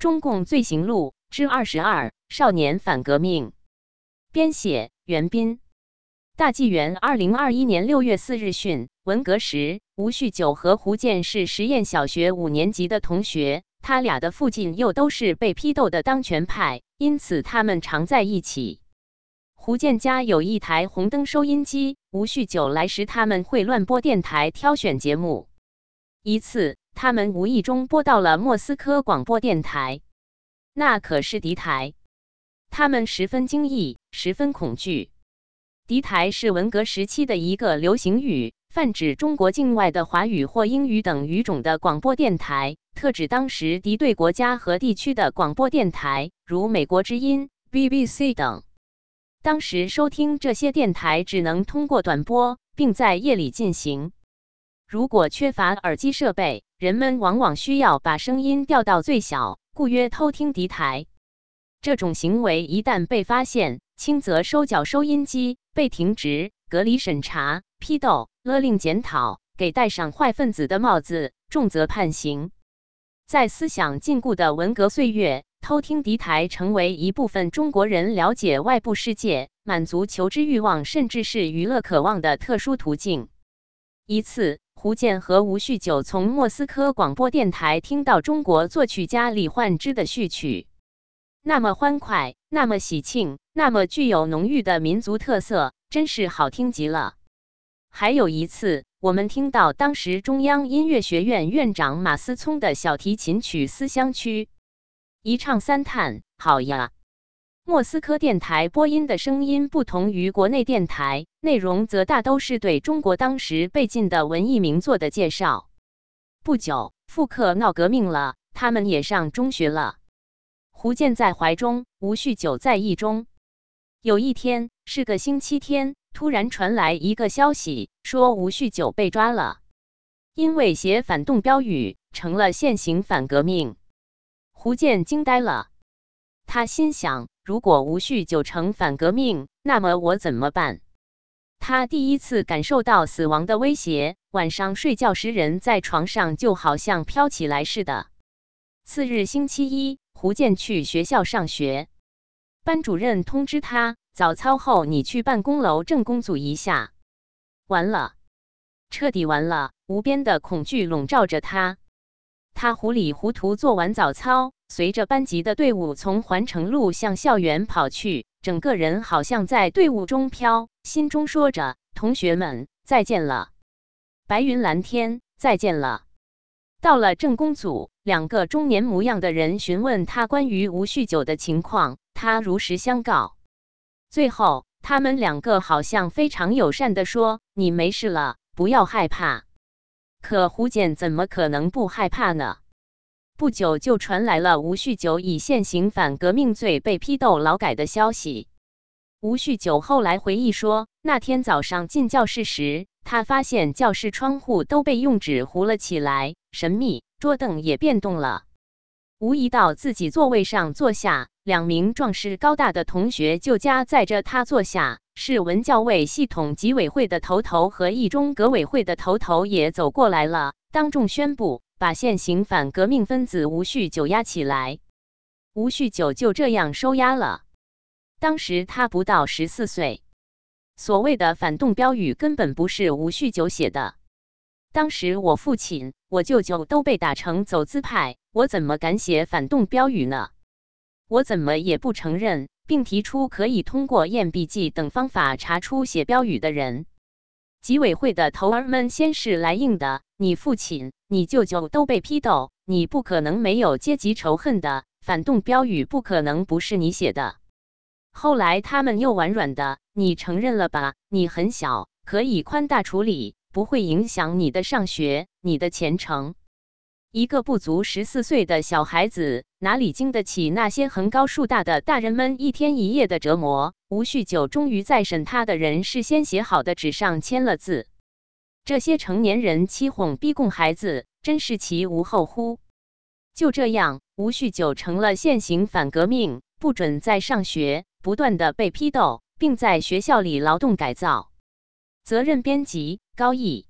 中共罪行录之二十二：少年反革命。编写：袁斌。大纪元二零二一年六月四日讯：文革时，吴旭九和胡建是实验小学五年级的同学，他俩的父亲又都是被批斗的当权派，因此他们常在一起。胡建家有一台红灯收音机，吴旭九来时，他们会乱播电台挑选节目。一次。他们无意中播到了莫斯科广播电台，那可是敌台。他们十分惊异，十分恐惧。敌台是文革时期的一个流行语，泛指中国境外的华语或英语等语种的广播电台，特指当时敌对国家和地区的广播电台，如美国之音、BBC 等。当时收听这些电台只能通过短波，并在夜里进行。如果缺乏耳机设备，人们往往需要把声音调到最小，故曰偷听敌台。这种行为一旦被发现，轻则收缴收音机，被停职、隔离审查、批斗、勒令检讨，给戴上坏分子的帽子；重则判刑。在思想禁锢的文革岁月，偷听敌台成为一部分中国人了解外部世界、满足求知欲望，甚至是娱乐渴望的特殊途径。一次。胡建和吴旭九从莫斯科广播电台听到中国作曲家李焕之的序曲，那么欢快，那么喜庆，那么具有浓郁的民族特色，真是好听极了。还有一次，我们听到当时中央音乐学院院长马思聪的小提琴曲《思乡曲》，一唱三叹，好呀。莫斯科电台播音的声音不同于国内电台，内容则大都是对中国当时被禁的文艺名作的介绍。不久，复课闹革命了，他们也上中学了。胡建在怀中，吴旭九在意中。有一天是个星期天，突然传来一个消息，说吴旭九被抓了，因为写反动标语，成了现行反革命。胡建惊呆了，他心想。如果无序九成反革命，那么我怎么办？他第一次感受到死亡的威胁。晚上睡觉时，人在床上就好像飘起来似的。次日星期一，胡建去学校上学，班主任通知他，早操后你去办公楼正工组一下。完了，彻底完了！无边的恐惧笼罩着他。他糊里糊涂做完早操。随着班级的队伍从环城路向校园跑去，整个人好像在队伍中飘，心中说着：“同学们，再见了，白云蓝天，再见了。”到了政工组，两个中年模样的人询问他关于吴酗酒的情况，他如实相告。最后，他们两个好像非常友善地说：“你没事了，不要害怕。”可胡简怎么可能不害怕呢？不久就传来了吴旭九以现行反革命罪被批斗劳改的消息。吴旭九后来回忆说，那天早上进教室时，他发现教室窗户都被用纸糊了起来，神秘，桌凳也变动了。吴一到自己座位上坐下，两名壮实高大的同学就夹载着他坐下，是文教委系统纪委会的头头和一中革委会的头头也走过来了，当众宣布。把现行反革命分子吴旭九押起来，吴旭九就这样收押了。当时他不到十四岁，所谓的反动标语根本不是吴旭九写的。当时我父亲、我舅舅都被打成走资派，我怎么敢写反动标语呢？我怎么也不承认，并提出可以通过验笔记等方法查出写标语的人。集委会的头儿们先是来硬的，你父亲、你舅舅都被批斗，你不可能没有阶级仇恨的，反动标语不可能不是你写的。后来他们又婉软的，你承认了吧？你很小，可以宽大处理，不会影响你的上学、你的前程。一个不足十四岁的小孩子，哪里经得起那些横高竖大的大人们一天一夜的折磨？吴旭九终于在审他的人事先写好的纸上签了字。这些成年人欺哄逼供孩子，真是其无后乎？就这样，吴旭九成了现行反革命，不准再上学，不断的被批斗，并在学校里劳动改造。责任编辑：高毅。